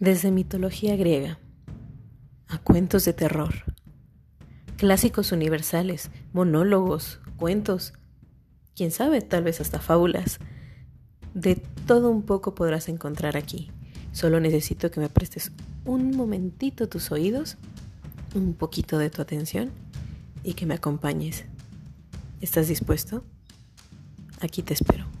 Desde mitología griega a cuentos de terror, clásicos universales, monólogos, cuentos, quién sabe, tal vez hasta fábulas. De todo un poco podrás encontrar aquí. Solo necesito que me prestes un momentito tus oídos, un poquito de tu atención y que me acompañes. ¿Estás dispuesto? Aquí te espero.